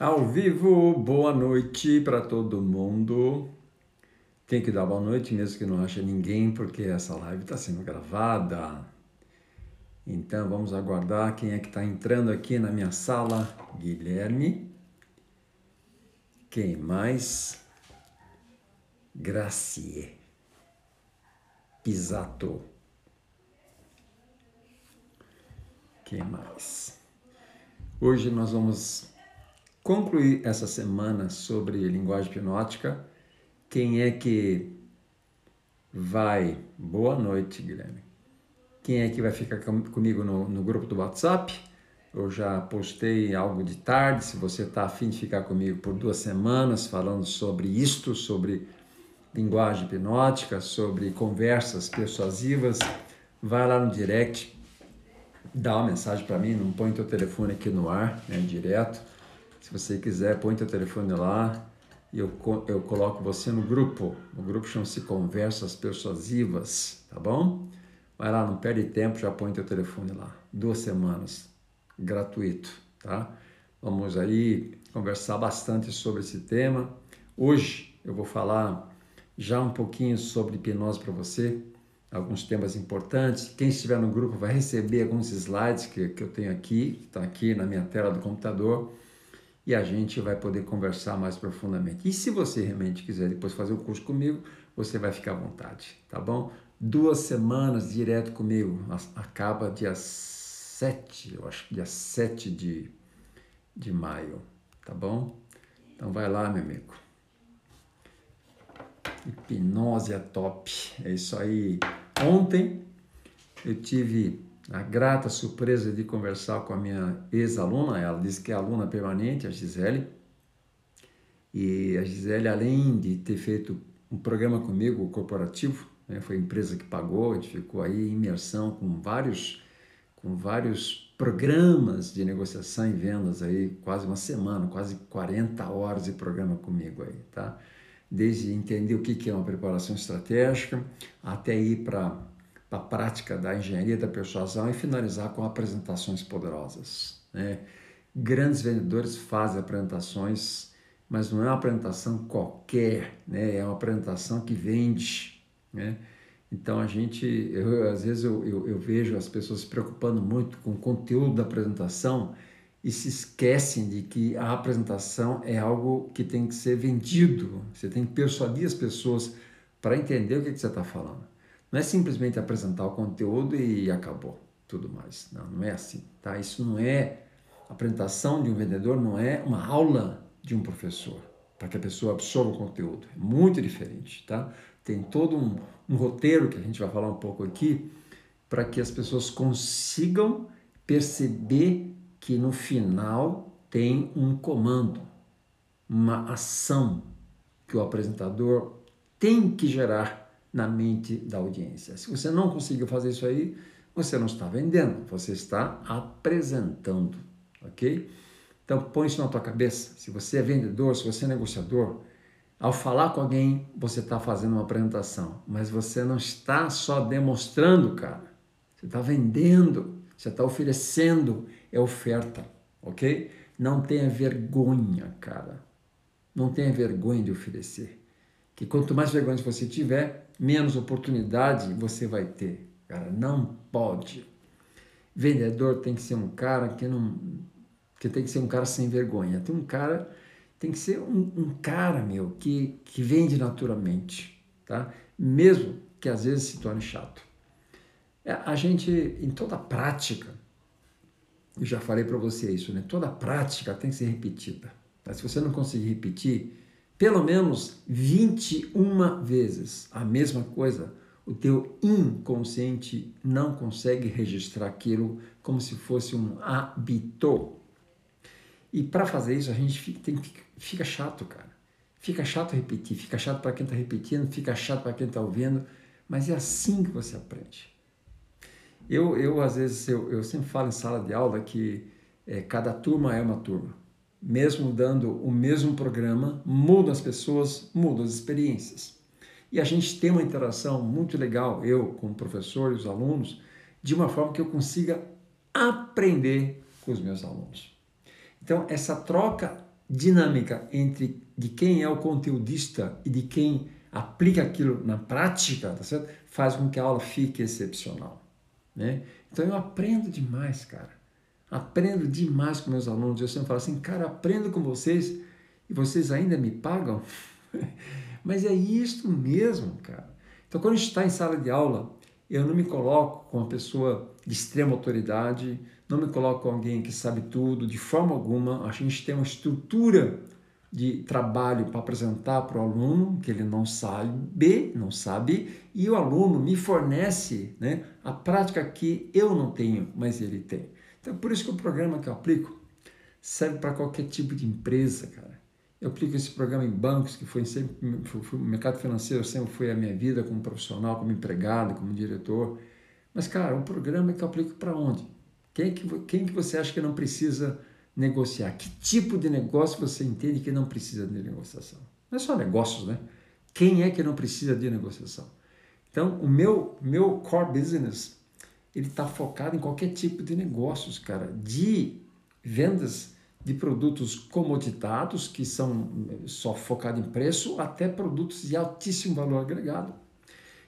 Ao vivo, boa noite para todo mundo. Tem que dar boa noite mesmo que não ache ninguém, porque essa live está sendo gravada. Então vamos aguardar quem é que está entrando aqui na minha sala. Guilherme. Quem mais? Gracie. Pisato. Quem mais? Hoje nós vamos concluir essa semana sobre linguagem hipnótica. Quem é que vai? Boa noite, Guilherme. Quem é que vai ficar comigo no, no grupo do WhatsApp? Eu já postei algo de tarde. Se você está afim de ficar comigo por duas semanas falando sobre isto, sobre linguagem hipnótica, sobre conversas persuasivas, vai lá no direct, dá uma mensagem para mim, não põe teu telefone aqui no ar, né, direto se você quiser, põe teu telefone lá e eu, eu coloco você no grupo. O grupo chama-se Conversas Persuasivas, tá bom? Vai lá, não perde tempo, já põe teu telefone lá. Duas semanas, gratuito, tá? Vamos aí conversar bastante sobre esse tema. Hoje eu vou falar já um pouquinho sobre hipnose para você, alguns temas importantes. Quem estiver no grupo vai receber alguns slides que, que eu tenho aqui, está aqui na minha tela do computador e a gente vai poder conversar mais profundamente. E se você realmente quiser depois fazer o curso comigo, você vai ficar à vontade, tá bom? Duas semanas direto comigo, acaba dia 7, eu acho dia 7 de, de maio, tá bom? Então vai lá, meu amigo. Hipnose é top, é isso aí. Ontem eu tive a grata surpresa de conversar com a minha ex-aluna, ela disse que é aluna permanente, a Gisele, e a Gisele, além de ter feito um programa comigo, corporativo, né, foi a empresa que pagou, a gente ficou aí em imersão com vários, com vários programas de negociação e vendas aí, quase uma semana, quase 40 horas de programa comigo aí, tá? Desde entender o que é uma preparação estratégica, até ir para da prática da engenharia da persuasão e finalizar com apresentações poderosas. Né? Grandes vendedores fazem apresentações, mas não é uma apresentação qualquer, né? é uma apresentação que vende. Né? Então a gente, eu, às vezes eu, eu, eu, vejo as pessoas se preocupando muito com o conteúdo da apresentação e se esquecem de que a apresentação é algo que tem que ser vendido. Você tem que persuadir as pessoas para entender o que, que você está falando. Não é simplesmente apresentar o conteúdo e acabou, tudo mais. Não, não é assim, tá? Isso não é a apresentação de um vendedor, não é uma aula de um professor para que a pessoa absorva o conteúdo. É muito diferente, tá? Tem todo um, um roteiro que a gente vai falar um pouco aqui para que as pessoas consigam perceber que no final tem um comando, uma ação que o apresentador tem que gerar na mente da audiência. Se você não conseguiu fazer isso aí, você não está vendendo, você está apresentando, ok? Então põe isso na tua cabeça. Se você é vendedor, se você é negociador, ao falar com alguém, você está fazendo uma apresentação, mas você não está só demonstrando, cara. Você está vendendo, você está oferecendo, é oferta, ok? Não tenha vergonha, cara. Não tenha vergonha de oferecer. Que quanto mais vergonha você tiver, menos oportunidade você vai ter. Cara, não pode. Vendedor tem que ser um cara que não. que tem que ser um cara sem vergonha. Tem um cara. Tem que ser um, um cara, meu, que, que vende naturalmente, tá? Mesmo que às vezes se torne chato. É, a gente, em toda prática, eu já falei para você isso, né? Toda prática tem que ser repetida. Tá? Se você não conseguir repetir, pelo menos 21 vezes a mesma coisa, o teu inconsciente não consegue registrar aquilo como se fosse um hábito. E para fazer isso, a gente fica, tem, fica chato, cara. Fica chato repetir, fica chato para quem está repetindo, fica chato para quem está ouvindo, mas é assim que você aprende. Eu, eu às vezes, eu, eu sempre falo em sala de aula que é, cada turma é uma turma mesmo dando o mesmo programa, muda as pessoas, muda as experiências. E a gente tem uma interação muito legal, eu com o professor e os alunos, de uma forma que eu consiga aprender com os meus alunos. Então, essa troca dinâmica entre de quem é o conteudista e de quem aplica aquilo na prática, tá? Faz com que a aula fique excepcional, né? Então eu aprendo demais, cara. Aprendo demais com meus alunos. Eu sempre falo assim, cara, aprendo com vocês e vocês ainda me pagam? Mas é isso mesmo, cara. Então quando a gente está em sala de aula, eu não me coloco com uma pessoa de extrema autoridade, não me coloco com alguém que sabe tudo, de forma alguma. A gente tem uma estrutura de trabalho para apresentar para o aluno que ele não sabe, não sabe, e o aluno me fornece né, a prática que eu não tenho, mas ele tem. Então, por isso que o programa que eu aplico serve para qualquer tipo de empresa, cara. Eu aplico esse programa em bancos, que foi sempre, o mercado financeiro sempre foi a minha vida como profissional, como empregado, como diretor. Mas, cara, um programa que eu aplico para onde? Quem que, quem que você acha que não precisa negociar? Que tipo de negócio você entende que não precisa de negociação? Não é só negócios, né? Quem é que não precisa de negociação? Então, o meu, meu core business, ele está focado em qualquer tipo de negócios, cara, de vendas de produtos comoditados, que são só focados em preço, até produtos de altíssimo valor agregado.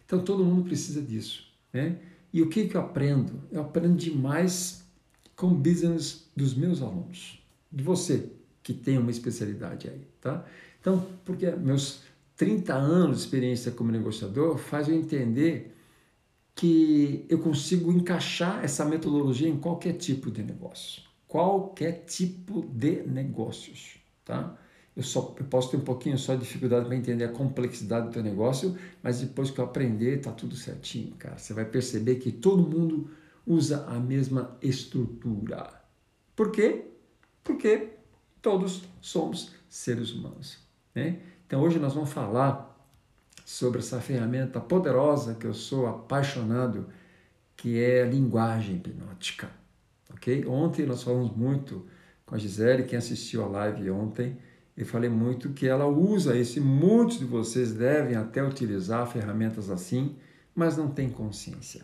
Então, todo mundo precisa disso, né? E o que, que eu aprendo? Eu aprendo demais com o business dos meus alunos, de você que tem uma especialidade aí, tá? Então, porque meus 30 anos de experiência como negociador faz eu entender que eu consigo encaixar essa metodologia em qualquer tipo de negócio, qualquer tipo de negócios, tá? Eu, só, eu posso ter um pouquinho só de dificuldade para entender a complexidade do teu negócio, mas depois que eu aprender, tá tudo certinho, cara. Você vai perceber que todo mundo usa a mesma estrutura. Por quê? Porque todos somos seres humanos. Né? Então hoje nós vamos falar sobre essa ferramenta poderosa que eu sou apaixonado, que é a linguagem hipnótica. Ok? Ontem nós falamos muito com a Gisele, quem assistiu a live ontem, eu falei muito que ela usa isso e muitos de vocês devem até utilizar ferramentas assim, mas não tem consciência.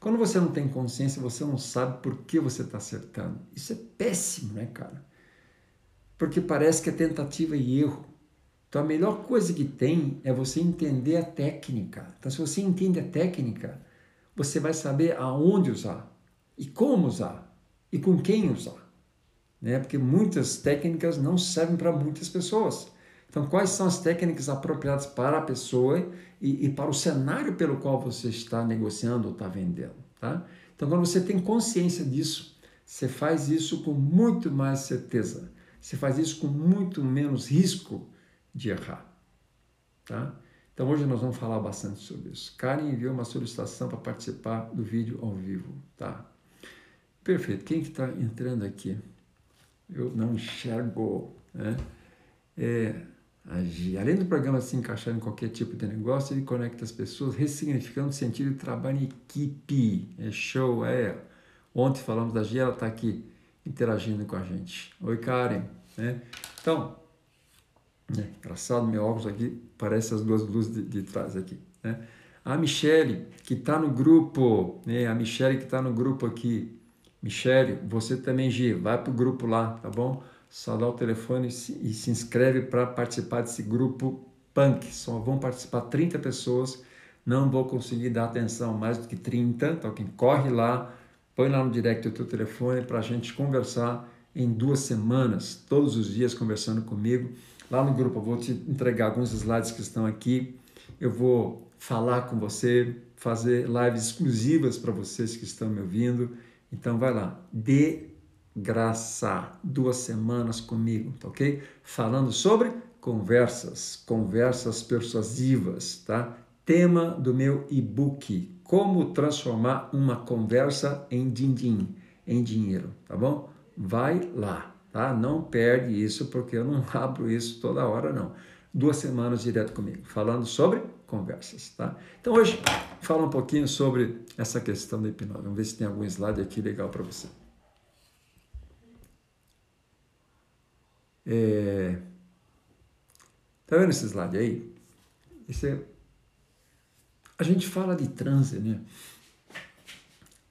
Quando você não tem consciência, você não sabe por que você está acertando. Isso é péssimo, né, cara? Porque parece que é tentativa e erro. Então a melhor coisa que tem é você entender a técnica. Então, se você entende a técnica, você vai saber aonde usar e como usar e com quem usar né? porque muitas técnicas não servem para muitas pessoas. Então, quais são as técnicas apropriadas para a pessoa e, e para o cenário pelo qual você está negociando ou está vendendo? Tá? Então, quando você tem consciência disso, você faz isso com muito mais certeza. Você faz isso com muito menos risco de errar. Tá? Então, hoje nós vamos falar bastante sobre isso. Karen enviou uma solicitação para participar do vídeo ao vivo. Tá? Perfeito. Quem que está entrando aqui? eu não enxergo. Né? É, agir. Além do programa se encaixar em qualquer tipo de negócio, ele conecta as pessoas, ressignificando o sentido de trabalho em equipe. É show, é. Ontem falamos da Gia, ela está aqui interagindo com a gente. Oi, Karen. Né? Então, engraçado, meu óculos aqui parece as duas luzes de, de trás aqui. Né? A Michele, que está no grupo, né? a Michele que está no grupo aqui, Michele, você também, Gi, vai para o grupo lá, tá bom? Só dá o telefone e se, e se inscreve para participar desse grupo punk. Só vão participar 30 pessoas. Não vou conseguir dar atenção mais do que 30. Então, quem corre lá, põe lá no direct o teu telefone para a gente conversar em duas semanas, todos os dias conversando comigo. Lá no grupo eu vou te entregar alguns slides que estão aqui. Eu vou falar com você, fazer lives exclusivas para vocês que estão me ouvindo então vai lá, de graça, duas semanas comigo, tá ok? Falando sobre conversas, conversas persuasivas, tá? Tema do meu e-book, como transformar uma conversa em din-din, em dinheiro, tá bom? Vai lá, tá? Não perde isso porque eu não abro isso toda hora não. Duas semanas direto comigo, falando sobre conversas, tá? Então hoje fala um pouquinho sobre essa questão da hipnose. Vamos ver se tem algum slide aqui legal para você. É... Tá vendo esse slide aí? Esse é... A gente fala de transe, né?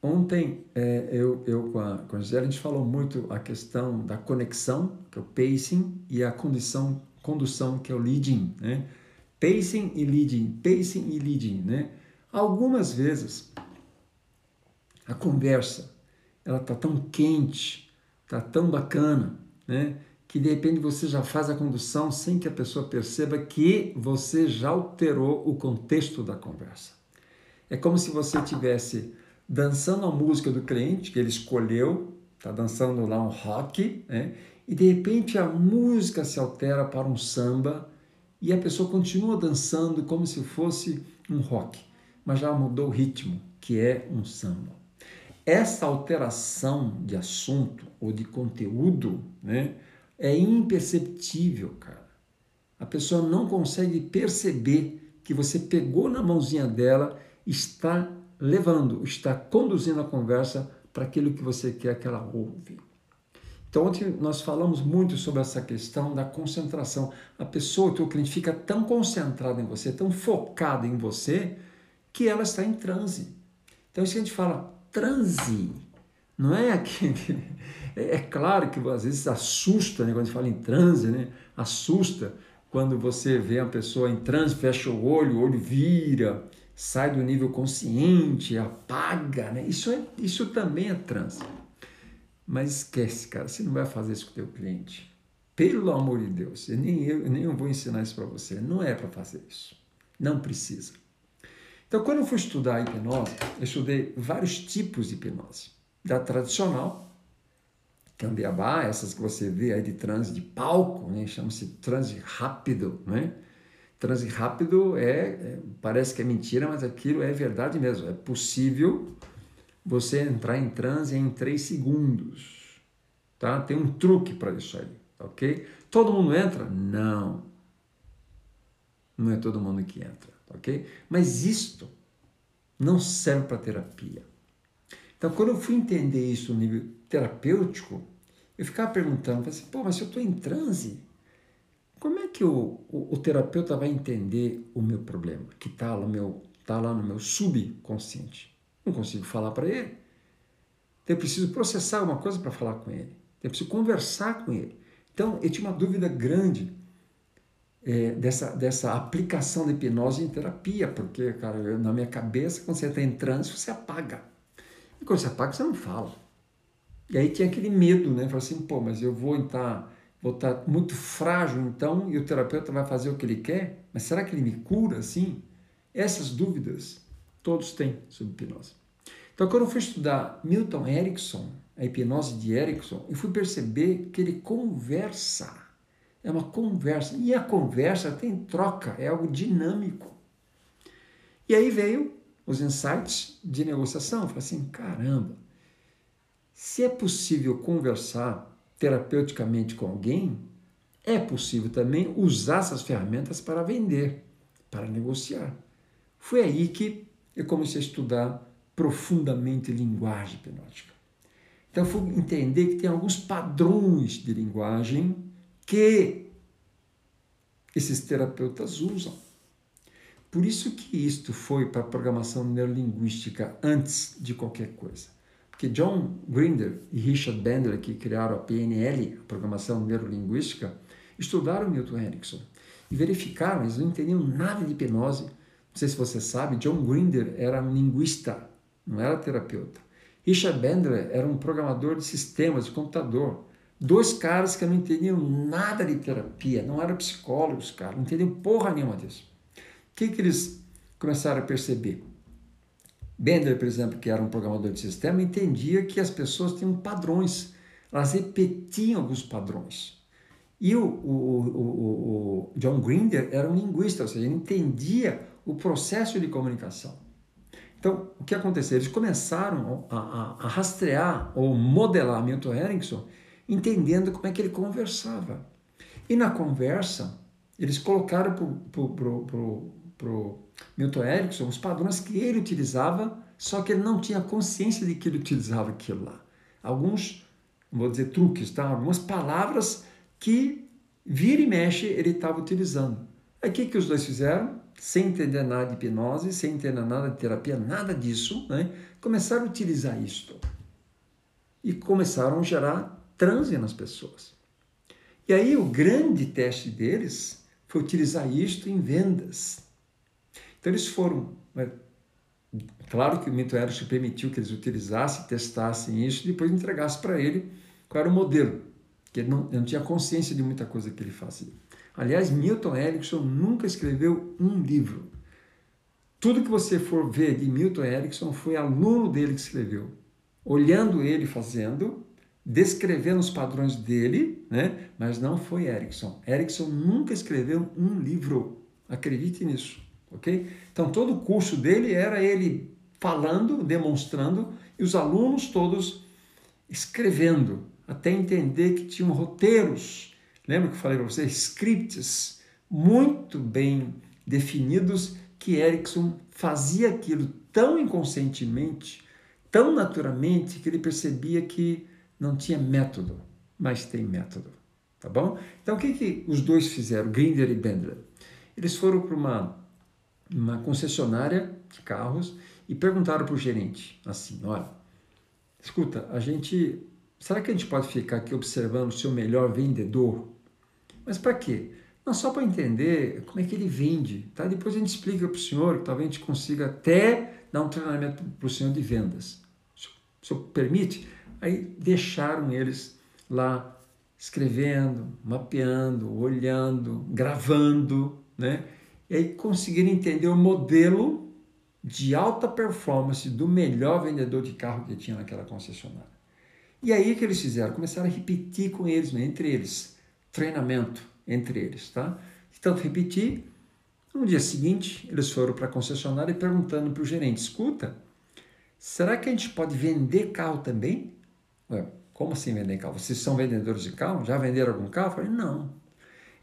Ontem é, eu, eu com a, com a Gisele, a gente falou muito a questão da conexão, que é o pacing, e a condição, condução, que é o leading, né? Pacing e leading, pacing e leading, né? Algumas vezes a conversa ela tá tão quente, tá tão bacana, né? Que de repente você já faz a condução sem que a pessoa perceba que você já alterou o contexto da conversa. É como se você tivesse dançando a música do cliente que ele escolheu, tá dançando lá um rock, né? E de repente a música se altera para um samba e a pessoa continua dançando como se fosse um rock, mas já mudou o ritmo, que é um samba. Essa alteração de assunto ou de conteúdo né, é imperceptível, cara. A pessoa não consegue perceber que você pegou na mãozinha dela, está levando, está conduzindo a conversa para aquilo que você quer que ela ouve. Então, ontem nós falamos muito sobre essa questão da concentração. A pessoa, o teu cliente, fica tão concentrado em você, tão focado em você, que ela está em transe. Então, isso que a gente fala, transe. Não é aquele. É, é claro que às vezes assusta, né? quando a gente fala em transe, né? assusta quando você vê a pessoa em transe, fecha o olho, o olho vira, sai do nível consciente, apaga. Né? Isso, é, isso também é transe. Mas esquece, cara, você não vai fazer isso com o teu cliente. Pelo amor de Deus, eu nem eu, nem eu vou ensinar isso para você. Não é para fazer isso. Não precisa. Então, quando eu fui estudar hipnose, eu estudei vários tipos de hipnose. Da tradicional, beabá, essas que você vê aí de transe de palco, né? chama-se transe rápido, né? Transe rápido é, é, parece que é mentira, mas aquilo é verdade mesmo. É possível você entrar em transe em três segundos, tá? Tem um truque para isso aí, ok? Todo mundo entra? Não. Não é todo mundo que entra ok? Mas isto não serve para terapia. Então, quando eu fui entender isso no nível terapêutico, eu ficava perguntando, assim, pô, mas se eu estou em transe, como é que o, o, o, terapeuta vai entender o meu problema, que está lá, tá lá no meu subconsciente? Não consigo falar para ele. Eu preciso processar alguma coisa para falar com ele. Eu preciso conversar com ele. Então, eu tinha uma dúvida grande é, dessa, dessa aplicação da hipnose em terapia, porque, cara, eu, na minha cabeça, quando você está em transe, você apaga. E quando você apaga, você não fala. E aí tinha aquele medo, né? Falar assim, pô, mas eu vou estar, vou estar muito frágil então, e o terapeuta vai fazer o que ele quer, mas será que ele me cura assim? Essas dúvidas todos têm sobre hipnose. Então, quando eu fui estudar Milton Erickson, a hipnose de Erickson, eu fui perceber que ele conversa é uma conversa. E a conversa tem troca, é algo dinâmico. E aí veio os insights de negociação. Eu falei assim: caramba, se é possível conversar terapeuticamente com alguém, é possível também usar essas ferramentas para vender, para negociar. Foi aí que eu comecei a estudar profundamente linguagem hipnótica. Então, fui entender que tem alguns padrões de linguagem que esses terapeutas usam. Por isso que isto foi para a programação neurolinguística antes de qualquer coisa. Porque John Grinder e Richard Bandler, que criaram a PNL, a programação neurolinguística, estudaram Milton Erickson e verificaram, eles não entendiam nada de hipnose. Não sei se você sabe, John Grinder era um linguista, não era terapeuta. Richard Bandler era um programador de sistemas de computador. Dois caras que não entendiam nada de terapia, não eram psicólogos, cara, não entendiam porra nenhuma disso. O que, que eles começaram a perceber? Bender, por exemplo, que era um programador de sistema, entendia que as pessoas tinham padrões, elas repetiam alguns padrões. E o, o, o, o John Grinder era um linguista, ou seja, ele entendia o processo de comunicação. Então, o que aconteceu? Eles começaram a, a, a rastrear ou modelar Milton Erickson entendendo como é que ele conversava. E na conversa, eles colocaram para o Milton Erickson os padrões que ele utilizava, só que ele não tinha consciência de que ele utilizava aquilo lá. Alguns, vou dizer truques, tá? algumas palavras que vira e mexe ele estava utilizando. Aí o que, que os dois fizeram? sem entender nada de hipnose, sem entender nada de terapia, nada disso, né? começaram a utilizar isto. E começaram a gerar transe nas pessoas. E aí o grande teste deles foi utilizar isto em vendas. Então eles foram. Né? Claro que o Mito Erickson permitiu que eles utilizassem, testassem isso e depois entregassem para ele qual era o modelo, que ele não, ele não tinha consciência de muita coisa que ele fazia. Aliás, Milton Erickson nunca escreveu um livro. Tudo que você for ver de Milton Erickson foi aluno dele que escreveu. Olhando ele fazendo, descrevendo os padrões dele, né? mas não foi Erickson. Erickson nunca escreveu um livro. Acredite nisso, ok? Então, todo o curso dele era ele falando, demonstrando, e os alunos todos escrevendo, até entender que tinham roteiros. Lembra que eu falei para vocês? Scripts muito bem definidos que Erickson fazia aquilo tão inconscientemente, tão naturalmente, que ele percebia que não tinha método, mas tem método. Tá bom? Então, o que, que os dois fizeram, Grinder e Bendler? Eles foram para uma, uma concessionária de carros e perguntaram para o gerente assim: olha, escuta, a gente. Será que a gente pode ficar aqui observando o seu melhor vendedor? Mas para quê? Não só para entender como é que ele vende, tá? Depois a gente explica para o senhor, talvez a gente consiga até dar um treinamento para o senhor de vendas. O senhor permite? Aí deixaram eles lá escrevendo, mapeando, olhando, gravando, né? E aí conseguiram entender o modelo de alta performance do melhor vendedor de carro que tinha naquela concessionária. E aí o que eles fizeram? Começaram a repetir com eles, né? entre eles, treinamento entre eles, tá? E tanto repetir, no dia seguinte eles foram para a concessionária e perguntando para o gerente, escuta, será que a gente pode vender carro também? Ué, como assim vender carro? Vocês são vendedores de carro? Já venderam algum carro? Eu falei, não.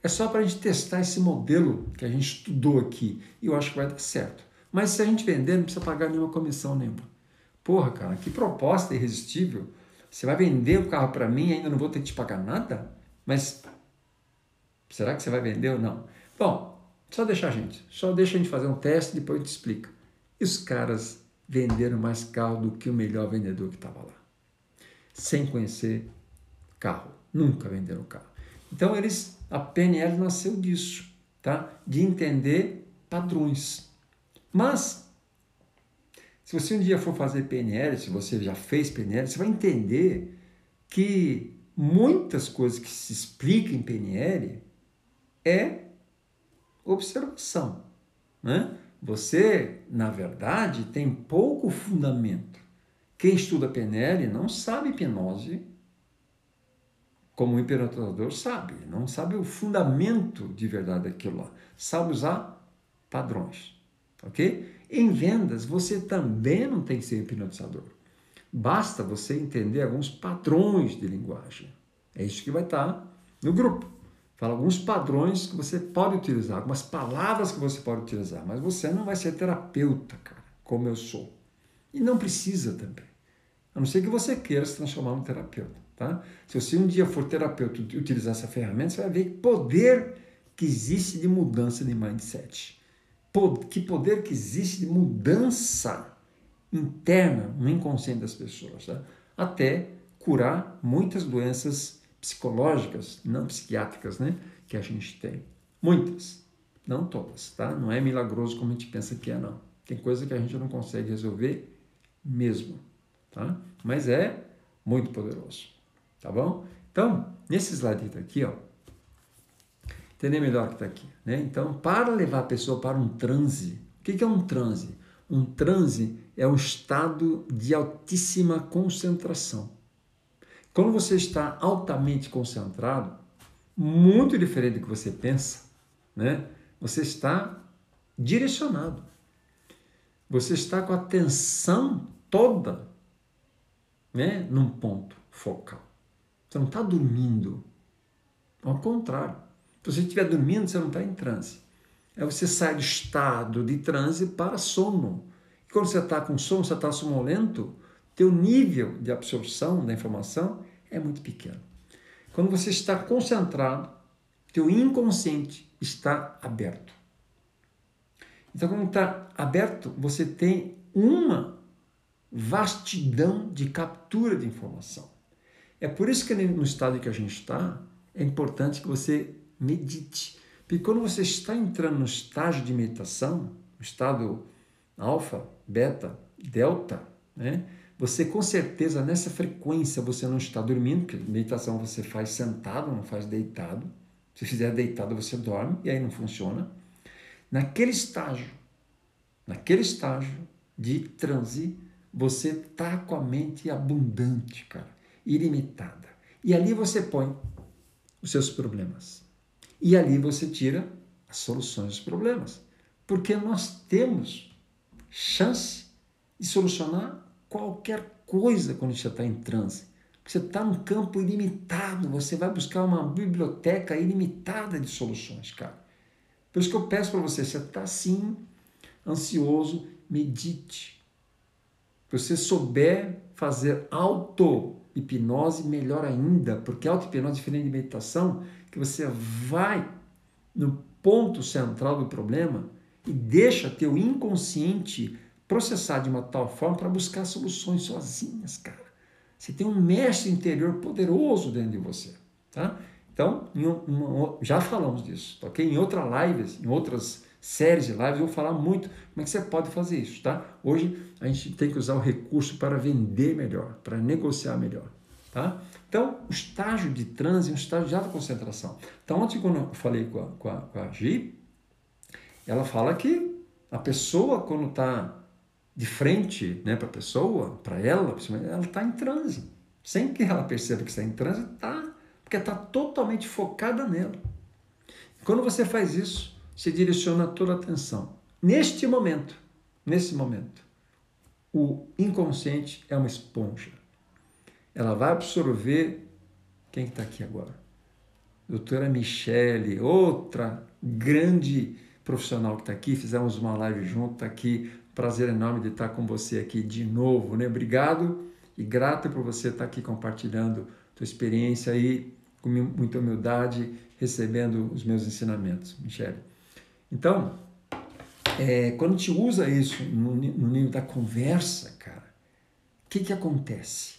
É só para a gente testar esse modelo que a gente estudou aqui e eu acho que vai dar certo. Mas se a gente vender, não precisa pagar nenhuma comissão nenhuma. Porra, cara, que proposta irresistível. Você vai vender o carro para mim e ainda não vou ter que te pagar nada? Mas será que você vai vender ou não? Bom, só deixar a gente. Só deixa a gente fazer um teste e depois a gente explica. E os caras venderam mais carro do que o melhor vendedor que estava lá sem conhecer carro. Nunca venderam carro. Então eles, a PNL nasceu disso, tá? De entender padrões. Mas se você um dia for fazer PNL, se você já fez PNL, você vai entender que muitas coisas que se explicam em PNL é observação, né? Você, na verdade, tem pouco fundamento. Quem estuda PNL não sabe hipnose como o hipnotizador sabe, não sabe o fundamento de verdade daquilo lá, sabe usar padrões, ok? Em vendas, você também não tem que ser hipnotizador. Basta você entender alguns padrões de linguagem. É isso que vai estar no grupo. Fala alguns padrões que você pode utilizar, algumas palavras que você pode utilizar, mas você não vai ser terapeuta, cara, como eu sou. E não precisa também. A não ser que você queira se transformar num terapeuta. Tá? Se você um dia for terapeuta e utilizar essa ferramenta, você vai ver que poder que existe de mudança de mindset. Que poder que existe de mudança interna no inconsciente das pessoas. Tá? Até curar muitas doenças psicológicas, não psiquiátricas, né? Que a gente tem. Muitas. Não todas, tá? Não é milagroso como a gente pensa que é, não. Tem coisa que a gente não consegue resolver mesmo tá? Mas é muito poderoso, tá bom? Então, nesse slide aqui, ó, entender melhor o que está aqui, né? Então, para levar a pessoa para um transe, o que é um transe? Um transe é um estado de altíssima concentração. Quando você está altamente concentrado, muito diferente do que você pensa, né? Você está direcionado. Você está com a atenção toda né, num ponto focal. Você não está dormindo. Ao contrário. Se você estiver dormindo, você não está em transe. Aí você sai do estado de transe para sono. E quando você está com sono, você está sonolento, teu nível de absorção da informação é muito pequeno. Quando você está concentrado, teu inconsciente está aberto. Então, quando está aberto, você tem uma vastidão de captura de informação. É por isso que no estado que a gente está, é importante que você medite. Porque quando você está entrando no estágio de meditação, no estado alfa, beta, delta, né? Você com certeza nessa frequência você não está dormindo, porque meditação você faz sentado, não faz deitado. Se fizer deitado você dorme e aí não funciona. Naquele estágio, naquele estágio de transe, você está com a mente abundante, cara, ilimitada. E ali você põe os seus problemas. E ali você tira as soluções dos problemas. Porque nós temos chance de solucionar qualquer coisa quando você está em transe. Você está num campo ilimitado, você vai buscar uma biblioteca ilimitada de soluções, cara. Por isso que eu peço para você, você está assim, ansioso, medite. Se você souber fazer auto-hipnose, melhor ainda, porque auto-hipnose diferente de meditação, que você vai no ponto central do problema e deixa teu inconsciente processar de uma tal forma para buscar soluções sozinhas, cara. Você tem um mestre interior poderoso dentro de você, tá? Então, uma, já falamos disso, tá ok? Em outras lives, em outras séries de lives, eu vou falar muito como é que você pode fazer isso, tá? Hoje a gente tem que usar o recurso para vender melhor, para negociar melhor, tá? Então, o estágio de transe é um estágio de alta concentração. Então, ontem quando eu falei com a, com a, com a Gi, ela fala que a pessoa quando está de frente né, para a pessoa, para ela, ela está em transe. Sem que ela perceba que está em transe, está, porque está totalmente focada nela. Quando você faz isso, você direciona toda a atenção. Neste momento, nesse momento, o inconsciente é uma esponja. Ela vai absorver quem está aqui agora? Doutora Michele, outra grande profissional que está aqui, fizemos uma live junto, está aqui Prazer enorme de estar com você aqui de novo, né? Obrigado e grato por você estar aqui compartilhando tua experiência aí com muita humildade, recebendo os meus ensinamentos, Michele. Então, é, quando gente usa isso no, no nível da conversa, cara, o que, que acontece?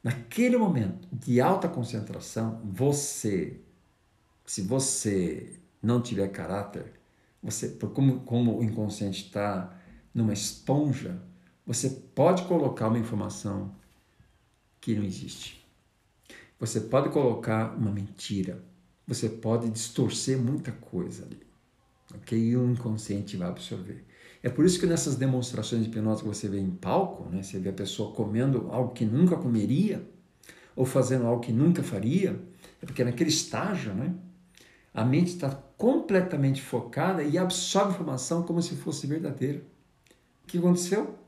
Naquele momento de alta concentração, você, se você não tiver caráter, você, como, como o inconsciente está numa esponja, você pode colocar uma informação que não existe. Você pode colocar uma mentira. Você pode distorcer muita coisa ali. Ok? E o inconsciente vai absorver. É por isso que nessas demonstrações de hipnose que você vê em palco, né, você vê a pessoa comendo algo que nunca comeria, ou fazendo algo que nunca faria, é porque naquele estágio, né, a mente está completamente focada e absorve informação como se fosse verdadeira. O que aconteceu?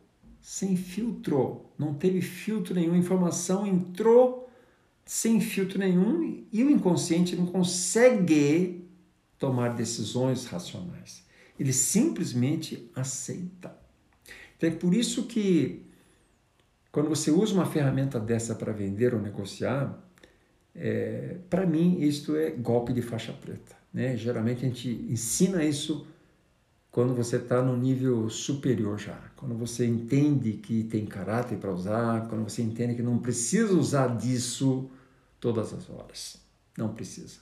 Sem filtro, não teve filtro nenhum, a informação entrou sem filtro nenhum e o inconsciente não consegue tomar decisões racionais. Ele simplesmente aceita. Então é por isso que quando você usa uma ferramenta dessa para vender ou negociar, é, para mim, isto é golpe de faixa preta. Né? Geralmente a gente ensina isso quando você está no nível superior já, quando você entende que tem caráter para usar, quando você entende que não precisa usar disso todas as horas. Não precisa,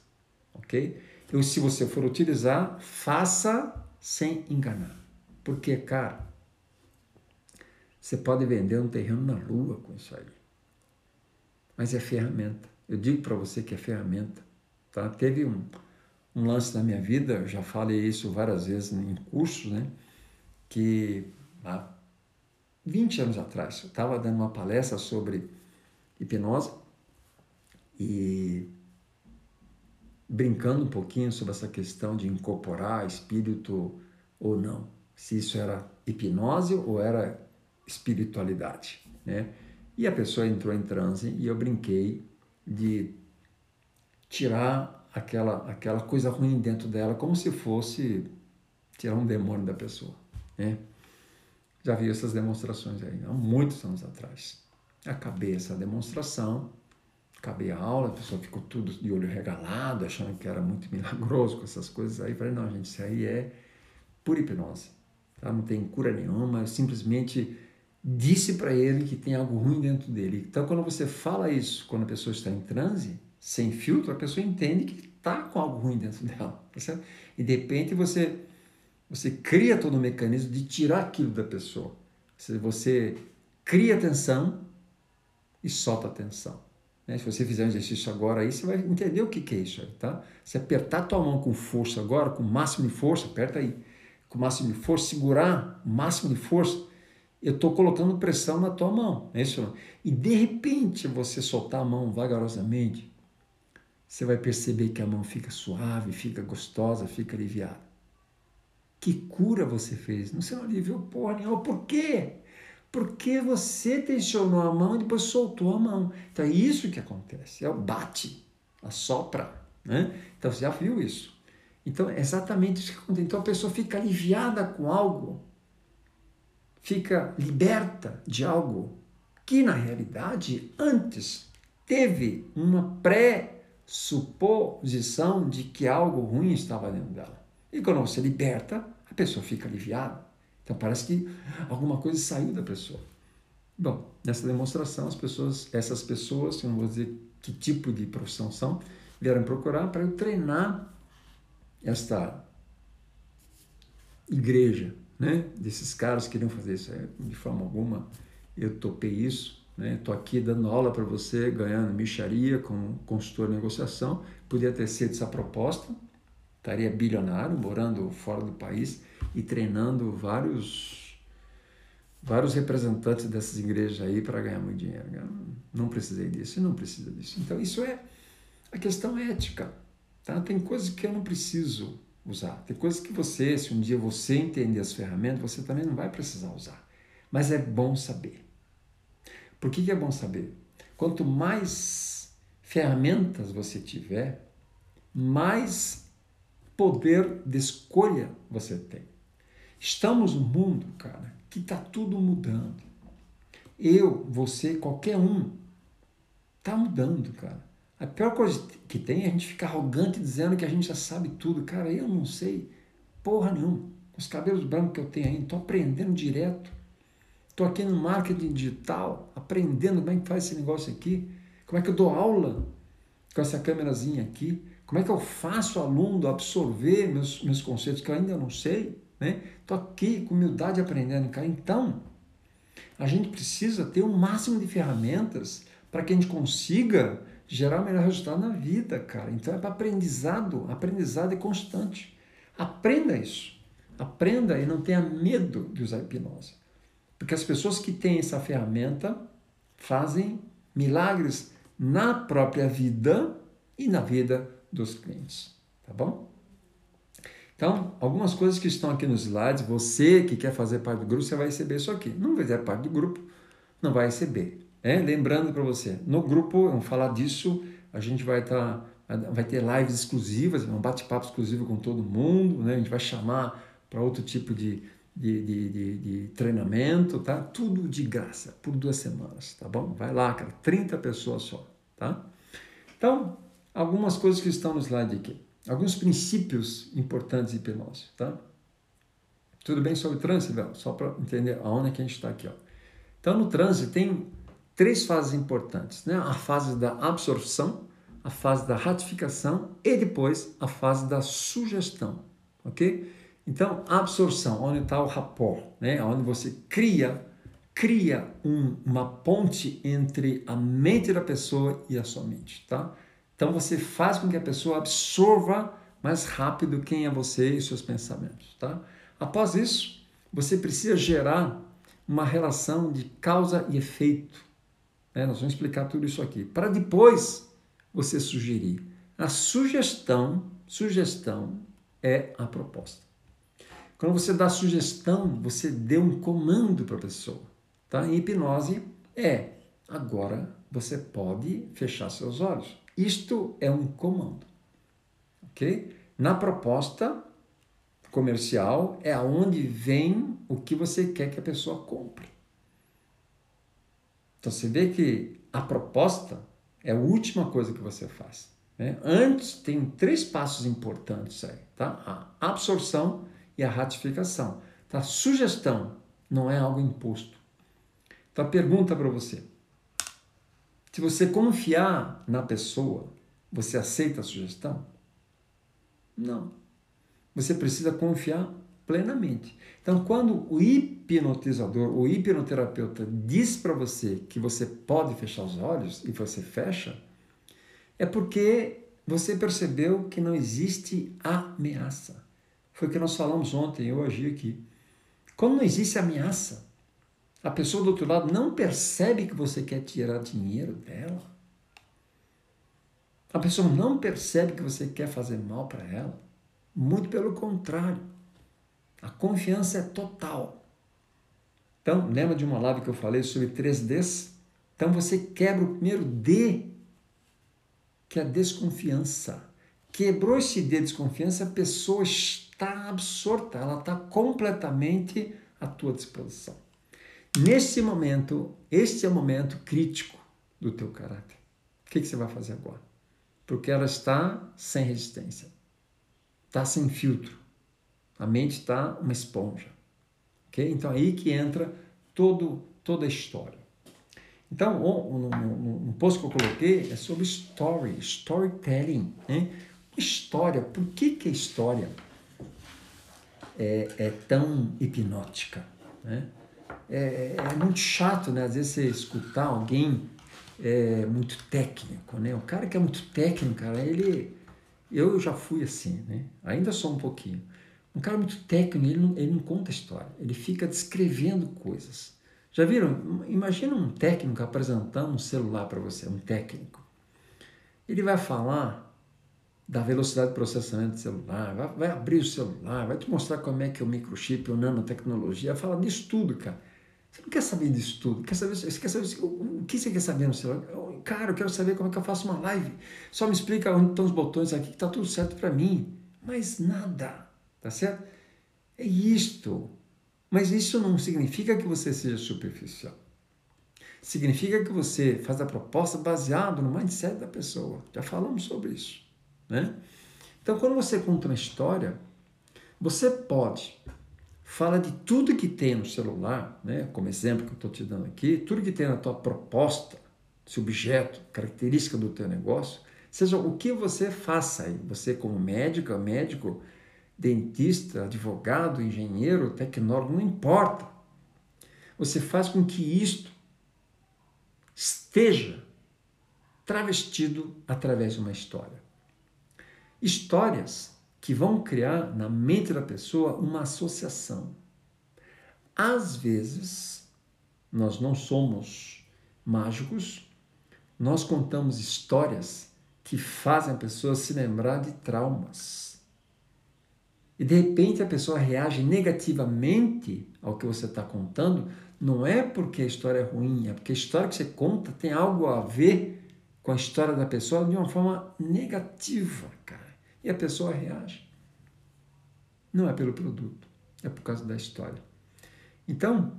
ok? Se você for utilizar, faça sem enganar, porque, cara, você pode vender um terreno na lua com isso aí, mas é ferramenta. Eu digo para você que é ferramenta. Tá? Teve um, um lance na minha vida, eu já falei isso várias vezes em cursos, né? que há 20 anos atrás eu estava dando uma palestra sobre hipnose e brincando um pouquinho sobre essa questão de incorporar espírito ou não, se isso era hipnose ou era espiritualidade, né? E a pessoa entrou em transe e eu brinquei de tirar aquela, aquela coisa ruim dentro dela, como se fosse tirar um demônio da pessoa. Né? Já vi essas demonstrações aí, há muitos anos atrás. Acabei essa demonstração, acabei a aula, a pessoa ficou tudo de olho regalado, achando que era muito milagroso com essas coisas aí. Falei, não, gente, isso aí é por hipnose. Tá? Não tem cura nenhuma, eu simplesmente disse para ele que tem algo ruim dentro dele. Então, quando você fala isso, quando a pessoa está em transe, sem filtro, a pessoa entende que está com algo ruim dentro dela. Tá? E de repente você, você cria todo o mecanismo de tirar aquilo da pessoa. Você cria tensão e solta a tensão. Né? Se você fizer um exercício agora aí, você vai entender o que, que é isso aí, tá? Se apertar tua mão com força agora, com o máximo de força, aperta aí, com o máximo de força, segurar o máximo de força, eu estou colocando pressão na tua mão, é isso? E de repente você soltar a mão vagarosamente, você vai perceber que a mão fica suave, fica gostosa, fica aliviada. Que cura você fez? Não se não aliviou porra nenhuma. Por quê? Porque você tensionou a mão e depois soltou a mão. Então é isso que acontece. É o bate, a sopra. Né? Então você já viu isso. Então é exatamente isso que acontece. Então a pessoa fica aliviada com algo, fica liberta de algo que na realidade antes teve uma pré-suposição de que algo ruim estava dentro dela. E quando você liberta, a pessoa fica aliviada. Então parece que alguma coisa saiu da pessoa. Bom, nessa demonstração, as pessoas, essas pessoas, eu não vou dizer que tipo de profissão são, vieram procurar para eu treinar esta igreja, né? Desses caras que queriam fazer isso. De forma alguma, eu topei isso. Né? aqui dando aula para você, ganhando micharia como consultor de negociação. Podia ter sido essa proposta, estaria bilionário, morando fora do país e treinando vários vários representantes dessas igrejas aí para ganhar muito dinheiro. Eu não precisei disso e não precisa disso. Então isso é a questão ética. Tá? Tem coisas que eu não preciso usar. Tem coisas que você, se um dia você entender as ferramentas, você também não vai precisar usar. Mas é bom saber. Por que, que é bom saber? Quanto mais ferramentas você tiver, mais poder de escolha você tem. Estamos num mundo, cara, que está tudo mudando. Eu, você, qualquer um, está mudando, cara. A pior coisa que tem é a gente ficar arrogante dizendo que a gente já sabe tudo. Cara, eu não sei porra nenhuma. Os cabelos brancos que eu tenho ainda, estou aprendendo direto. Estou aqui no marketing digital, aprendendo como é que faz esse negócio aqui. Como é que eu dou aula com essa câmerazinha aqui. Como é que eu faço o aluno absorver meus, meus conceitos que eu ainda não sei. Né? Estou aqui com humildade aprendendo, cara. Então, a gente precisa ter o máximo de ferramentas para que a gente consiga gerar o melhor resultado na vida, cara. Então é para aprendizado, aprendizado é constante. Aprenda isso. Aprenda e não tenha medo de usar hipnose. Porque as pessoas que têm essa ferramenta fazem milagres na própria vida e na vida dos clientes, tá bom? Então, algumas coisas que estão aqui nos slides, você que quer fazer parte do grupo, você vai receber isso aqui. Não fizer parte do grupo, não vai receber. É? Lembrando para você, no grupo, vamos falar disso, a gente vai estar, tá, vai ter lives exclusivas, um bate-papo exclusivo com todo mundo, né? a gente vai chamar para outro tipo de, de, de, de, de, treinamento, tá? Tudo de graça, por duas semanas, tá bom? Vai lá, cara, 30 pessoas só, tá? Então, algumas coisas que estão no slide aqui alguns princípios importantes de hipnose, tá? Tudo bem sobre transe, Bel? Só para entender aonde é que a gente está aqui, ó. Então, no transe tem três fases importantes, né? A fase da absorção, a fase da ratificação e depois a fase da sugestão, ok? Então, absorção, onde está o rapport, né? Onde você cria cria um, uma ponte entre a mente da pessoa e a sua mente, tá? Então você faz com que a pessoa absorva mais rápido quem é você e seus pensamentos, tá? Após isso, você precisa gerar uma relação de causa e efeito. Né? Nós vamos explicar tudo isso aqui. Para depois você sugerir. A sugestão, sugestão é a proposta. Quando você dá sugestão, você deu um comando para a pessoa. Tá? Em hipnose é agora você pode fechar seus olhos. Isto é um comando, ok? Na proposta comercial é aonde vem o que você quer que a pessoa compre. Então você vê que a proposta é a última coisa que você faz. Né? Antes tem três passos importantes aí, tá? A absorção e a ratificação. Tá? Sugestão não é algo imposto. Então, pergunta para você: se você confiar na pessoa, você aceita a sugestão? Não. Você precisa confiar plenamente. Então, quando o hipnotizador, o hipnoterapeuta diz para você que você pode fechar os olhos e você fecha, é porque você percebeu que não existe ameaça. Foi o que nós falamos ontem, eu agi aqui. Quando não existe ameaça, a pessoa do outro lado não percebe que você quer tirar dinheiro dela. A pessoa não percebe que você quer fazer mal para ela. Muito pelo contrário. A confiança é total. Então, lembra de uma live que eu falei sobre três Ds? Então você quebra o primeiro D, que é a desconfiança. Quebrou esse D de desconfiança, a pessoa está absorta, ela está completamente à tua disposição. Nesse momento, este é o momento crítico do teu caráter. O que, que você vai fazer agora? Porque ela está sem resistência, está sem filtro, a mente está uma esponja. Okay? Então aí que entra todo, toda a história. Então, no, no, no post que eu coloquei é sobre story, storytelling. Né? História, por que, que a história é, é tão hipnótica? Né? É, é, muito chato, né? Às vezes você escutar alguém é, muito técnico, né? O cara que é muito técnico, cara, ele... Eu já fui assim, né? Ainda sou um pouquinho. Um cara muito técnico, ele não, ele não conta história, ele fica descrevendo coisas. Já viram? Imagina um técnico apresentando um celular para você, um técnico. Ele vai falar da velocidade de processamento do celular, vai, vai, abrir o celular, vai te mostrar como é que é o microchip, o nanotecnologia, vai falar disso tudo, cara. Você não quer saber disso tudo, quer saber, você quer saber o que você quer saber no celular? Cara, eu quero saber como é que eu faço uma live. Só me explica onde estão os botões aqui, que está tudo certo para mim. Mas nada. Tá certo? É isto. Mas isso não significa que você seja superficial. Significa que você faz a proposta baseado no mindset da pessoa. Já falamos sobre isso. Né? Então, quando você conta uma história, você pode falar de tudo que tem no celular, né? como exemplo que eu estou te dando aqui, tudo que tem na tua proposta, esse objeto, característica do teu negócio, seja o que você faça aí. Você como médico, médico, dentista, advogado, engenheiro, tecnólogo, não importa. Você faz com que isto esteja travestido através de uma história. Histórias que vão criar na mente da pessoa uma associação. Às vezes, nós não somos mágicos, nós contamos histórias que fazem a pessoa se lembrar de traumas e de repente a pessoa reage negativamente ao que você está contando, não é porque a história é ruim, é porque a história que você conta tem algo a ver com a história da pessoa de uma forma negativa, cara. E a pessoa reage. Não é pelo produto, é por causa da história. Então,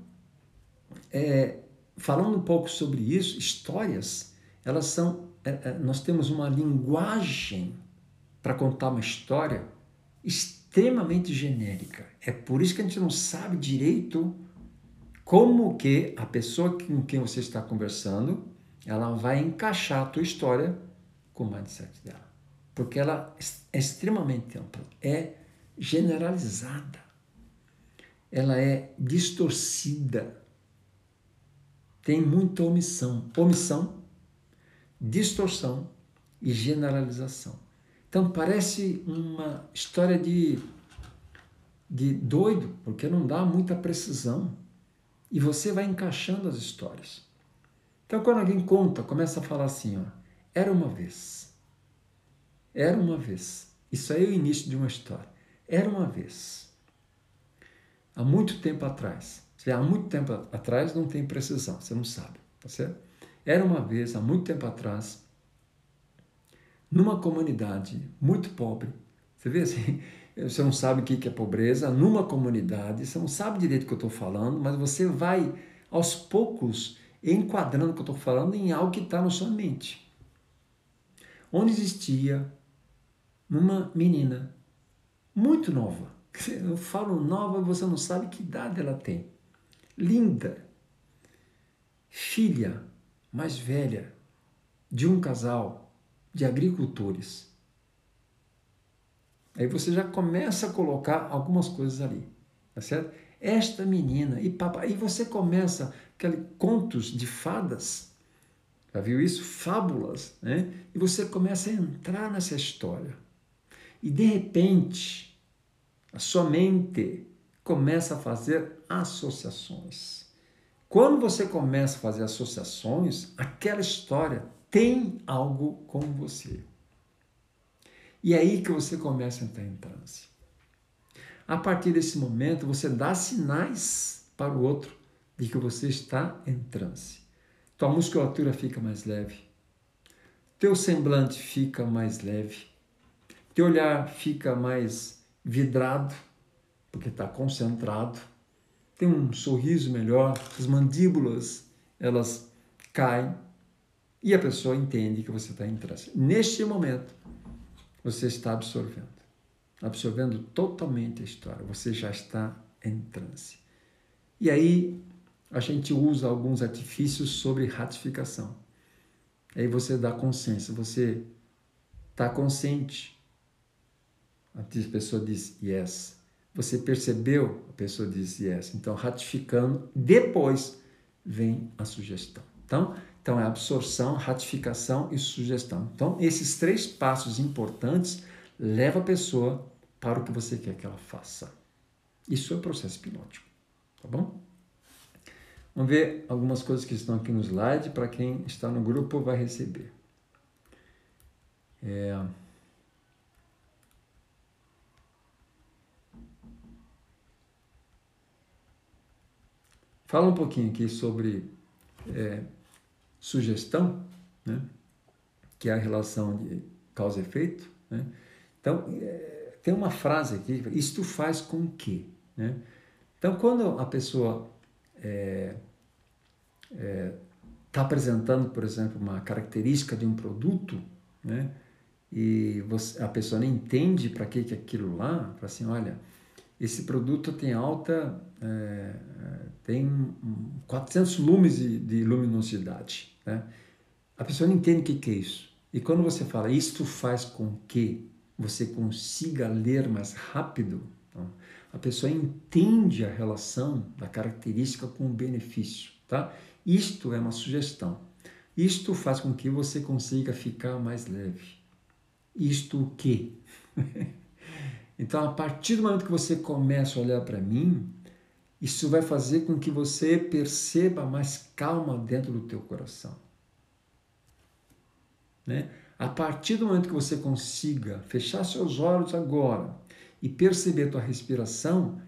é, falando um pouco sobre isso, histórias, elas são. É, é, nós temos uma linguagem para contar uma história extremamente genérica. É por isso que a gente não sabe direito como que a pessoa com quem você está conversando, ela vai encaixar a tua história com o mindset dela. Porque ela é extremamente ampla, é generalizada. Ela é distorcida. Tem muita omissão. Omissão, distorção e generalização. Então parece uma história de, de doido, porque não dá muita precisão. E você vai encaixando as histórias. Então quando alguém conta, começa a falar assim, ó, era uma vez. Era uma vez. Isso aí é o início de uma história. Era uma vez. Há muito tempo atrás. Se há muito tempo atrás não tem precisão, você não sabe, tá certo? Era uma vez, há muito tempo atrás, numa comunidade muito pobre. Você vê assim, você não sabe o que é pobreza, numa comunidade, você não sabe direito o que eu estou falando, mas você vai aos poucos enquadrando o que eu estou falando em algo que está na sua mente. Onde existia uma menina muito nova, Eu falo nova você não sabe que idade ela tem. Linda. Filha mais velha de um casal de agricultores. Aí você já começa a colocar algumas coisas ali, tá certo? Esta menina e papai, e você começa aquele contos de fadas, já viu isso? Fábulas, né? E você começa a entrar nessa história. E de repente, a sua mente começa a fazer associações. Quando você começa a fazer associações, aquela história tem algo com você. E é aí que você começa a entrar em transe. A partir desse momento, você dá sinais para o outro de que você está em transe. Tua musculatura fica mais leve, teu semblante fica mais leve, teu olhar fica mais vidrado, porque está concentrado, tem um sorriso melhor, as mandíbulas elas caem e a pessoa entende que você está em transe. Neste momento, você está absorvendo, absorvendo totalmente a história, você já está em transe. E aí a gente usa alguns artifícios sobre ratificação. Aí você dá consciência, você está consciente. A pessoa diz yes. Você percebeu? A pessoa diz yes. Então, ratificando, depois vem a sugestão. Então, então, é absorção, ratificação e sugestão. Então, esses três passos importantes levam a pessoa para o que você quer que ela faça. Isso é o processo hipnótico, tá bom? Vamos ver algumas coisas que estão aqui no slide para quem está no grupo vai receber. É... Fala um pouquinho aqui sobre é, sugestão, né? que é a relação de causa e efeito. Né? Então, é, tem uma frase aqui, isto faz com que. Né? Então, quando a pessoa está é, é, apresentando, por exemplo, uma característica de um produto, né? e você, a pessoa não entende para que, que aquilo lá, fala assim, olha, esse produto tem alta, é, tem 400 lumes de, de luminosidade. Né? A pessoa não entende o que, que é isso. E quando você fala, isto faz com que você consiga ler mais rápido, então, a pessoa entende a relação da característica com o benefício. Tá? Isto é uma sugestão. Isto faz com que você consiga ficar mais leve. Isto o quê? então, a partir do momento que você começa a olhar para mim, isso vai fazer com que você perceba mais calma dentro do teu coração. Né? A partir do momento que você consiga fechar seus olhos agora e perceber tua respiração,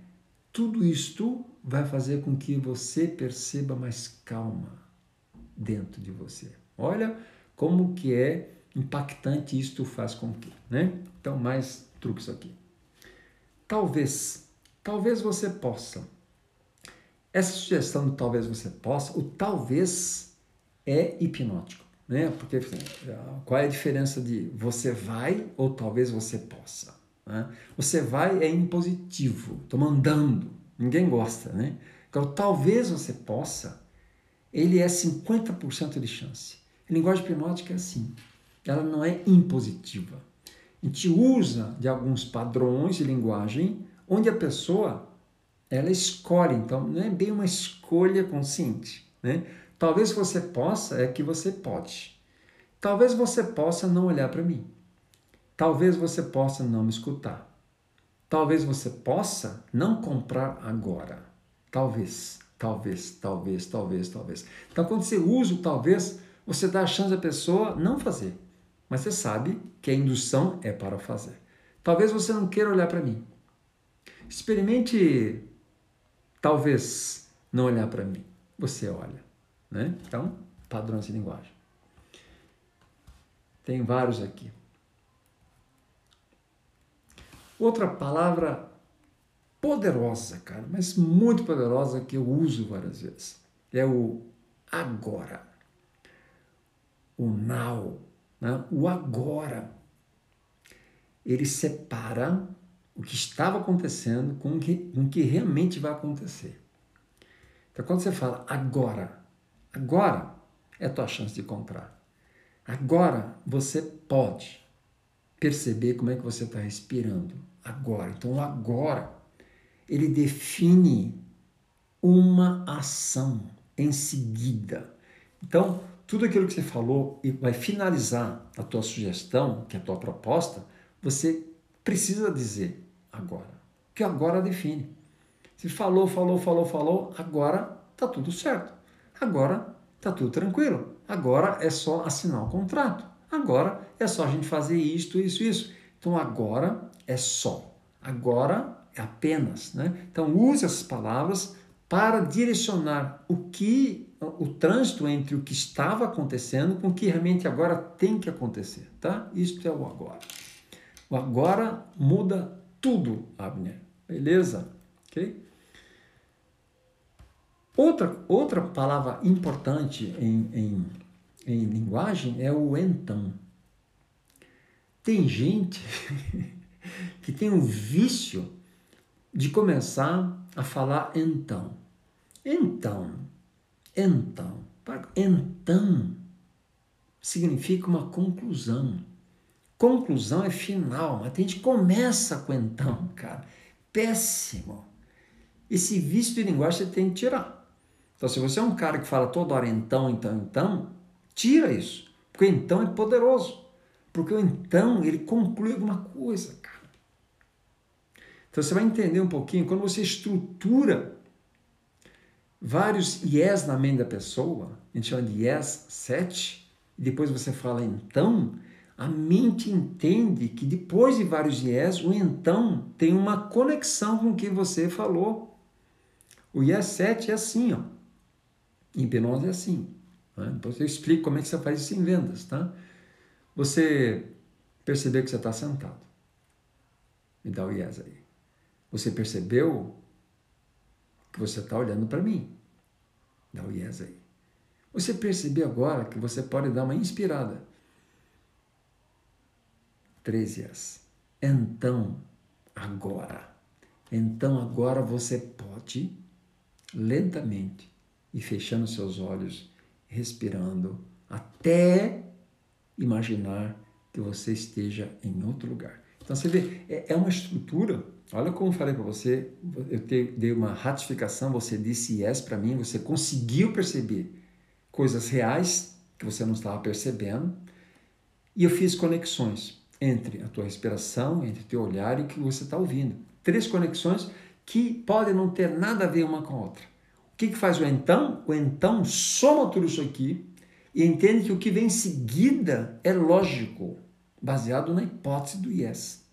tudo isto vai fazer com que você perceba mais calma dentro de você. Olha como que é impactante isto faz com que, né? Então mais truques aqui. Talvez, talvez você possa essa sugestão do talvez você possa, o talvez é hipnótico, né? Porque assim, qual é a diferença de você vai ou talvez você possa? Né? Você vai é impositivo, estou mandando, ninguém gosta, né? Agora, talvez você possa, ele é 50% de chance. A linguagem hipnótica é assim, ela não é impositiva. A gente usa de alguns padrões de linguagem onde a pessoa ela escolhe, então não é bem uma escolha consciente. Né? Talvez você possa, é que você pode. Talvez você possa não olhar para mim. Talvez você possa não me escutar. Talvez você possa não comprar agora. Talvez, talvez, talvez, talvez, talvez. Então, quando você usa o talvez, você dá a chance da pessoa não fazer. Mas você sabe que a indução é para fazer. Talvez você não queira olhar para mim. Experimente talvez não olhar para mim. Você olha. Né? Então, padrões de linguagem. Tem vários aqui. Outra palavra poderosa, cara, mas muito poderosa que eu uso várias vezes. É o agora. O now. Né? O agora. Ele separa o que estava acontecendo com o que, com o que realmente vai acontecer. Então, quando você fala agora, agora é a tua chance de comprar. Agora você pode perceber como é que você está respirando. Agora. Então, agora, ele define uma ação em seguida. Então, tudo aquilo que você falou e vai finalizar a tua sugestão, que é a tua proposta, você precisa dizer agora. Que agora define. Se falou, falou, falou, falou, agora tá tudo certo. Agora tá tudo tranquilo. Agora é só assinar o contrato. Agora é só a gente fazer isto, isso, isso. Então agora é só. Agora é apenas, né? Então use essas palavras para direcionar o que o trânsito entre o que estava acontecendo com o que realmente agora tem que acontecer, tá? Isto é o agora. O agora muda tudo, Abner. Beleza? Ok? Outra, outra palavra importante em, em, em linguagem é o então. Tem gente que tem um vício de começar a falar então. Então, então, então significa uma conclusão. Conclusão é final, mas a gente começa com então, cara. Péssimo. Esse vício de linguagem você tem que tirar. Então, se você é um cara que fala toda hora então, então, então, tira isso. Porque o então é poderoso. Porque o então, ele conclui alguma coisa, cara. Então, você vai entender um pouquinho, quando você estrutura vários yes na mente da pessoa, a gente chama de yes set, e depois você fala então, a mente entende que depois de vários yes, o então tem uma conexão com o que você falou. O yes set é assim, ó. Em hipnose é assim. Né? Depois eu explico como é que você faz isso em vendas, tá? Você percebeu que você está sentado. Me dá o yes aí. Você percebeu você está olhando para mim. Dá o yes aí. Você percebeu agora que você pode dar uma inspirada. Três yes. Então, agora. Então, agora você pode, lentamente, e fechando seus olhos, respirando, até imaginar que você esteja em outro lugar. Então, você vê, é, é uma estrutura Olha como eu falei para você, eu te, dei uma ratificação, você disse yes para mim, você conseguiu perceber coisas reais que você não estava percebendo, e eu fiz conexões entre a tua respiração, entre o teu olhar e o que você está ouvindo. Três conexões que podem não ter nada a ver uma com a outra. O que, que faz o então? O então soma tudo isso aqui e entende que o que vem em seguida é lógico, baseado na hipótese do yes.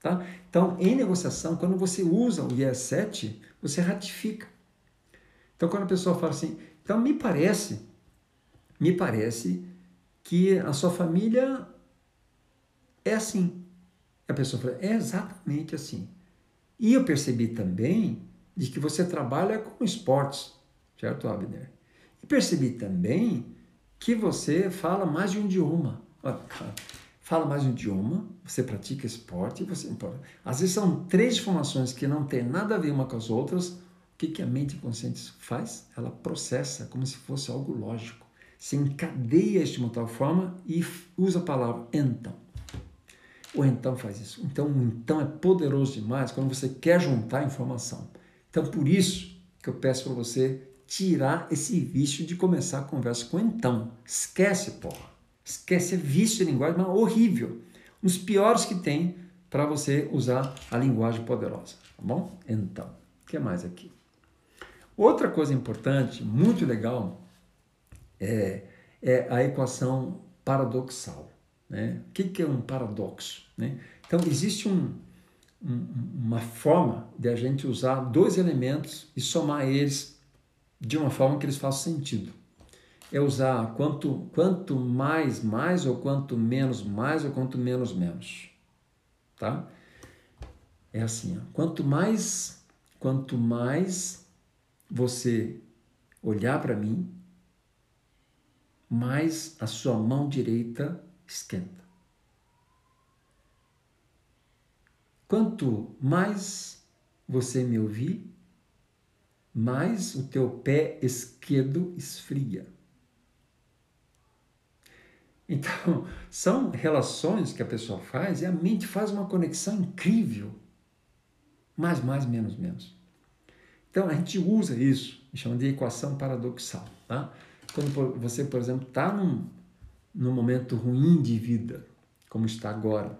Tá? Então, em negociação, quando você usa o IES 7, você ratifica. Então, quando a pessoa fala assim, então me parece, me parece que a sua família é assim. A pessoa fala, é exatamente assim. E eu percebi também de que você trabalha com esportes, certo, Abner? E percebi também que você fala mais de um idioma fala mais um idioma, você pratica esporte, você Às vezes são três informações que não têm nada a ver uma com as outras. O que, que a mente consciente faz? Ela processa como se fosse algo lógico. Se encadeia de uma tal forma e usa a palavra então. O então faz isso. Então, então é poderoso demais quando você quer juntar informação. Então, por isso que eu peço para você tirar esse vício de começar a conversa com então. Esquece, porra. Esquece, é vício de linguagem, mas horrível. Dos piores que tem para você usar a linguagem poderosa. Tá bom? Então, o que mais aqui? Outra coisa importante, muito legal, é, é a equação paradoxal. Né? O que, que é um paradoxo? Né? Então, existe um, um, uma forma de a gente usar dois elementos e somar eles de uma forma que eles façam sentido é usar quanto, quanto mais, mais, ou quanto menos, mais, ou quanto menos, menos. Tá? É assim, ó. quanto mais, quanto mais você olhar para mim, mais a sua mão direita esquenta. quanto mais você me ouvir, mais o teu pé esquerdo esfria. Então, são relações que a pessoa faz e a mente faz uma conexão incrível. Mais, mais, menos, menos. Então, a gente usa isso, chama de equação paradoxal. Tá? Quando você, por exemplo, está num, num momento ruim de vida, como está agora,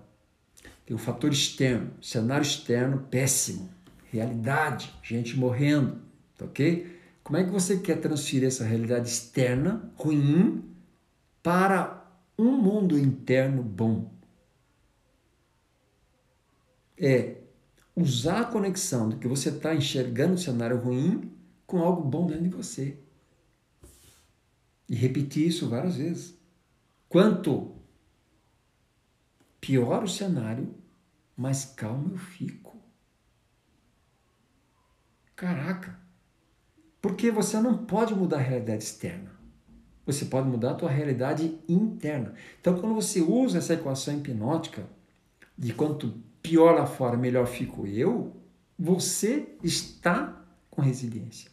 tem o fator externo, cenário externo péssimo, realidade, gente morrendo, tá ok? Como é que você quer transferir essa realidade externa ruim para um mundo interno bom? É usar a conexão do que você está enxergando no cenário ruim com algo bom dentro de você. E repetir isso várias vezes. Quanto pior o cenário, mais calmo eu fico. Caraca! Porque você não pode mudar a realidade externa. Você pode mudar a tua realidade interna. Então, quando você usa essa equação hipnótica de quanto pior lá fora, melhor fico eu, você está com resiliência.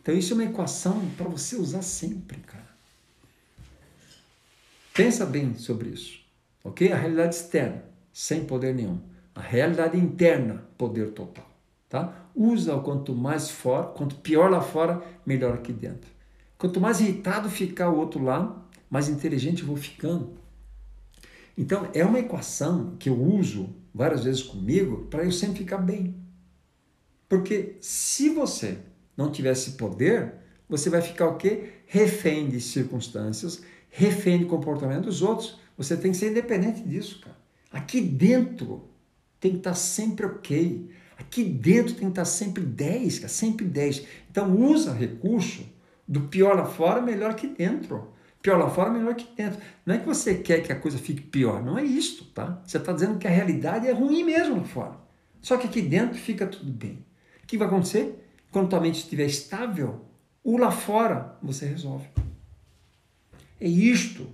Então, isso é uma equação para você usar sempre, cara. Pensa bem sobre isso, ok? A realidade externa, sem poder nenhum. A realidade interna, poder total, tá? Usa o quanto mais fora, quanto pior lá fora, melhor aqui dentro. Quanto mais irritado ficar o outro lá, mais inteligente eu vou ficando. Então, é uma equação que eu uso várias vezes comigo para eu sempre ficar bem. Porque se você não tivesse poder, você vai ficar o quê? Refém de circunstâncias, refém de comportamento dos outros. Você tem que ser independente disso, cara. Aqui dentro tem que estar sempre ok. Aqui dentro tem que estar sempre 10, cara, sempre 10. Então usa recurso do pior lá fora, melhor aqui dentro. Pior lá fora, melhor aqui dentro. Não é que você quer que a coisa fique pior, não é isso, tá? Você está dizendo que a realidade é ruim mesmo lá fora. Só que aqui dentro fica tudo bem. O que vai acontecer? Quando tua mente estiver estável, o lá fora você resolve. É isto.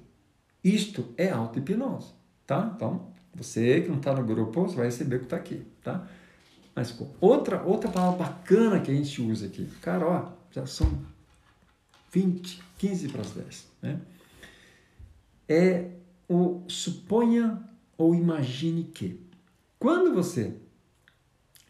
Isto é auto-hipnose, tá? Então, você que não está no grupo, você vai receber o que está aqui, tá? Mas outra, outra palavra bacana que a gente usa aqui. Cara, ó, já são 20, 15 para as 10, né? É o suponha ou imagine que. Quando você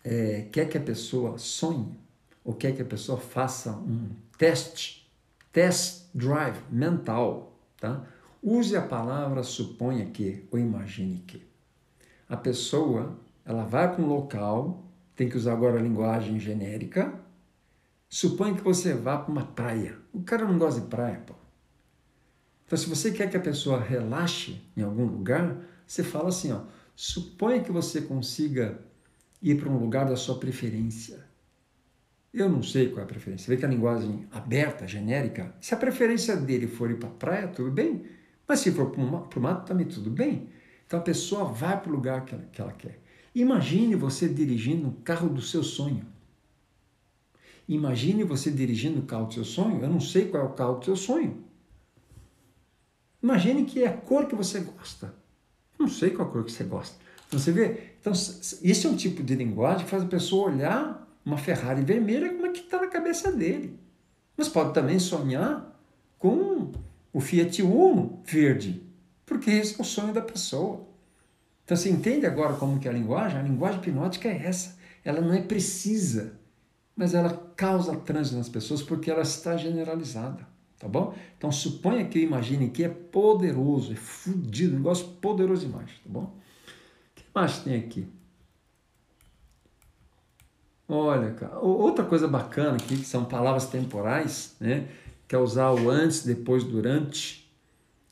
é, quer que a pessoa sonhe, ou quer que a pessoa faça um teste, test drive mental, tá? Use a palavra suponha que ou imagine que. A pessoa, ela vai para um local, tem que usar agora a linguagem genérica. Suponha que você vá para uma praia. O cara não gosta de praia, pô. Então, se você quer que a pessoa relaxe em algum lugar, você fala assim, ó, suponha que você consiga ir para um lugar da sua preferência. Eu não sei qual é a preferência. Você vê que a linguagem aberta, genérica, se a preferência dele for ir para a praia, tudo bem. Mas se for para o mato, também tudo bem. Então a pessoa vai para o lugar que ela, que ela quer. Imagine você dirigindo o carro do seu sonho. Imagine você dirigindo o carro do seu sonho. Eu não sei qual é o carro do seu sonho. Imagine que é a cor que você gosta. Não sei qual a cor que você gosta. Então, você vê? Então, esse é um tipo de linguagem que faz a pessoa olhar uma Ferrari vermelha como é que está na cabeça dele. Mas pode também sonhar com o Fiat Uno verde, porque esse é o sonho da pessoa. Então você entende agora como que é a linguagem? A linguagem hipnótica é essa. Ela não é precisa, mas ela causa trânsito nas pessoas porque ela está generalizada, tá bom? Então suponha que imagine que é poderoso, é fudido, um negócio poderoso demais, tá bom? O que mais tem aqui? Olha, cara, outra coisa bacana aqui, que são palavras temporais, né? Que é usar o antes, depois, durante.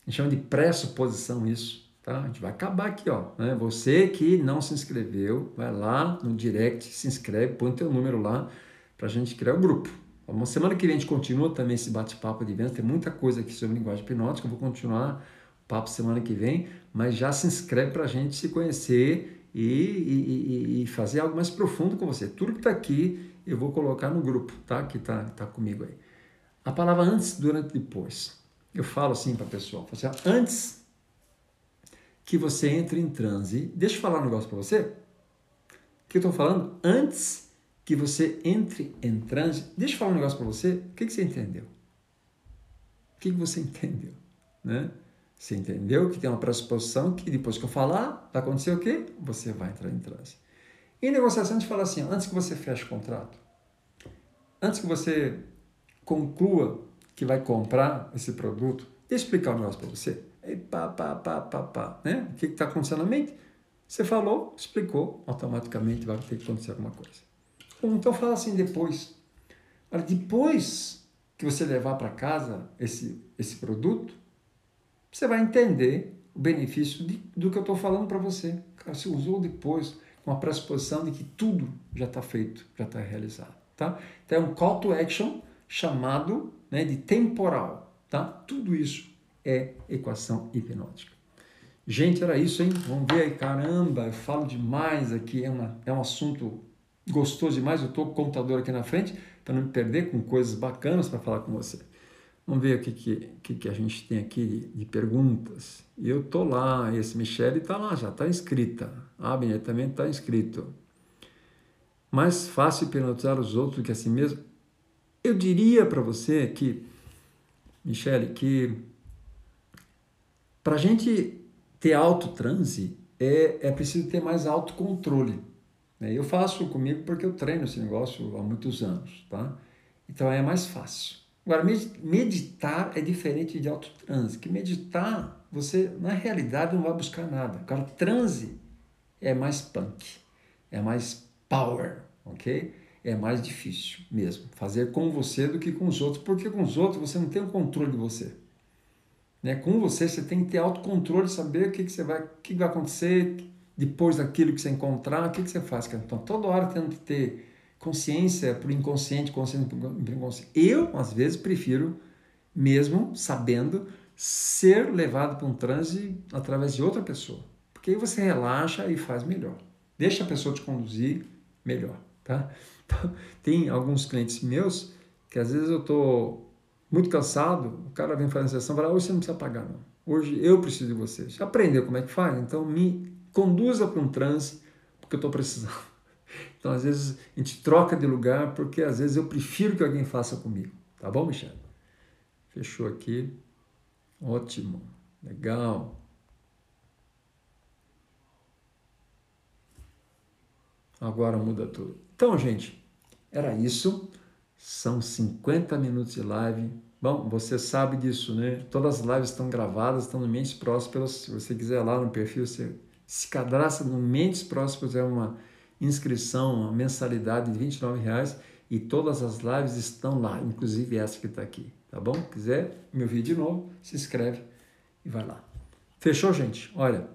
A gente chama de pressuposição isso, tá? A gente vai acabar aqui, ó. Né? Você que não se inscreveu, vai lá no direct, se inscreve, põe teu número lá para a gente criar o grupo. Uma semana que vem a gente continua também esse bate-papo de vendas, tem muita coisa aqui sobre linguagem hipnótica, eu vou continuar o papo semana que vem, mas já se inscreve para a gente se conhecer e, e, e, fazer algo mais profundo com você. Tudo que está aqui eu vou colocar no grupo, tá? Que está tá comigo aí. A palavra antes, durante e depois. Eu falo assim para a pessoa, assim, antes que você entre em transe, deixa eu falar um negócio para você. que eu estou falando antes que você entre em transe. Deixa eu falar um negócio para você. O que, que você entendeu? O que, que você entendeu? Né? Você entendeu que tem uma pressuposição que depois que eu falar, vai acontecer o quê? Você vai entrar em transe. Em negociação, a gente fala assim, antes que você feche o contrato, antes que você conclua que vai comprar esse produto, deixa eu explicar um negócio para você. E pá, pá, pá, pá, pá, né? O que está acontecendo na mente? Você falou, explicou, automaticamente vai ter que acontecer alguma coisa. Então fala assim depois. depois que você levar para casa esse, esse produto, você vai entender o benefício de, do que eu estou falando para você. Cara, você usou depois com a pressuposição de que tudo já está feito, já está realizado. Tá? Então é um call to action chamado né, de temporal. Tá? Tudo isso é equação hipnótica. Gente, era isso, hein? Vamos ver aí, caramba, eu falo demais aqui, é, uma, é um assunto gostoso demais. Eu estou com o computador aqui na frente para não me perder com coisas bacanas para falar com você. Vamos ver o que, que, que a gente tem aqui de, perguntas. Eu tô lá, esse Michele está lá, já está inscrita. A Abner também está inscrito. Mais fácil hipnotizar os outros do que a si mesmo? Eu diria para você que, Michele, que para a gente ter autotranse é, é preciso ter mais autocontrole. Né? Eu faço comigo porque eu treino esse negócio há muitos anos, tá? Então é mais fácil. Agora, meditar é diferente de autotranse, que meditar, você na realidade não vai buscar nada. Agora, transe é mais punk, é mais power, ok? É mais difícil mesmo fazer com você do que com os outros, porque com os outros você não tem o controle de você. Né? Com você você tem que ter autocontrole, saber o que, que, você vai, o que vai acontecer depois daquilo que você encontrar, o que, que você faz. Então, toda hora tendo que ter consciência para o inconsciente, consciência para o inconsciente. Eu, às vezes, prefiro, mesmo sabendo, ser levado para um transe através de outra pessoa. Porque aí você relaxa e faz melhor. Deixa a pessoa te conduzir melhor, tá? Tem alguns clientes meus que às vezes eu estou muito cansado, o cara vem fazer a sessão e fala, hoje você não precisa pagar não. Hoje eu preciso de você. Já aprendeu como é que faz? Então me conduza para um transe, porque eu estou precisando. Então, às vezes, a gente troca de lugar porque às vezes eu prefiro que alguém faça comigo. Tá bom, Michel? Fechou aqui. Ótimo. Legal. Agora muda tudo. Então, gente, era isso. São 50 minutos de live. Bom, você sabe disso, né? Todas as lives estão gravadas, estão no Mentes Prósperas. Se você quiser lá no perfil, você se cadastra no Mentes Prósperas, é uma inscrição, uma mensalidade de 29 reais e todas as lives estão lá, inclusive essa que está aqui, tá bom? Quiser me ouvir de novo, se inscreve e vai lá. Fechou, gente? Olha,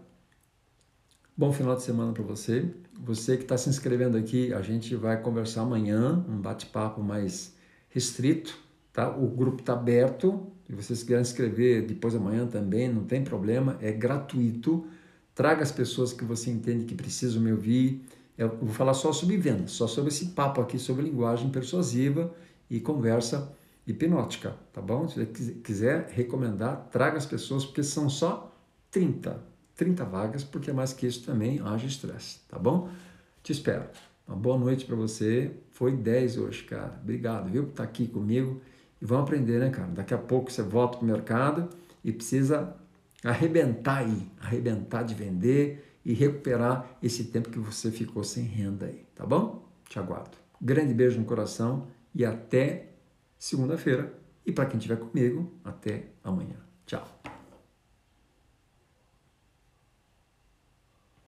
bom final de semana para você. Você que está se inscrevendo aqui, a gente vai conversar amanhã, um bate-papo mais restrito, tá? O grupo está aberto, se vocês quiserem inscrever depois amanhã também, não tem problema, é gratuito. Traga as pessoas que você entende que precisam me ouvir, eu vou falar só sobre venda, só sobre esse papo aqui sobre linguagem persuasiva e conversa hipnótica, tá bom? Se você quiser recomendar, traga as pessoas, porque são só 30, 30 vagas, porque mais que isso também haja estresse, tá bom? Te espero. Uma boa noite para você. Foi 10 hoje, cara. Obrigado, viu, por estar aqui comigo. E vamos aprender, né, cara? Daqui a pouco você volta para o mercado e precisa arrebentar aí, arrebentar de vender e recuperar esse tempo que você ficou sem renda aí, tá bom? Te aguardo. Grande beijo no coração e até segunda-feira. E para quem estiver comigo, até amanhã. Tchau.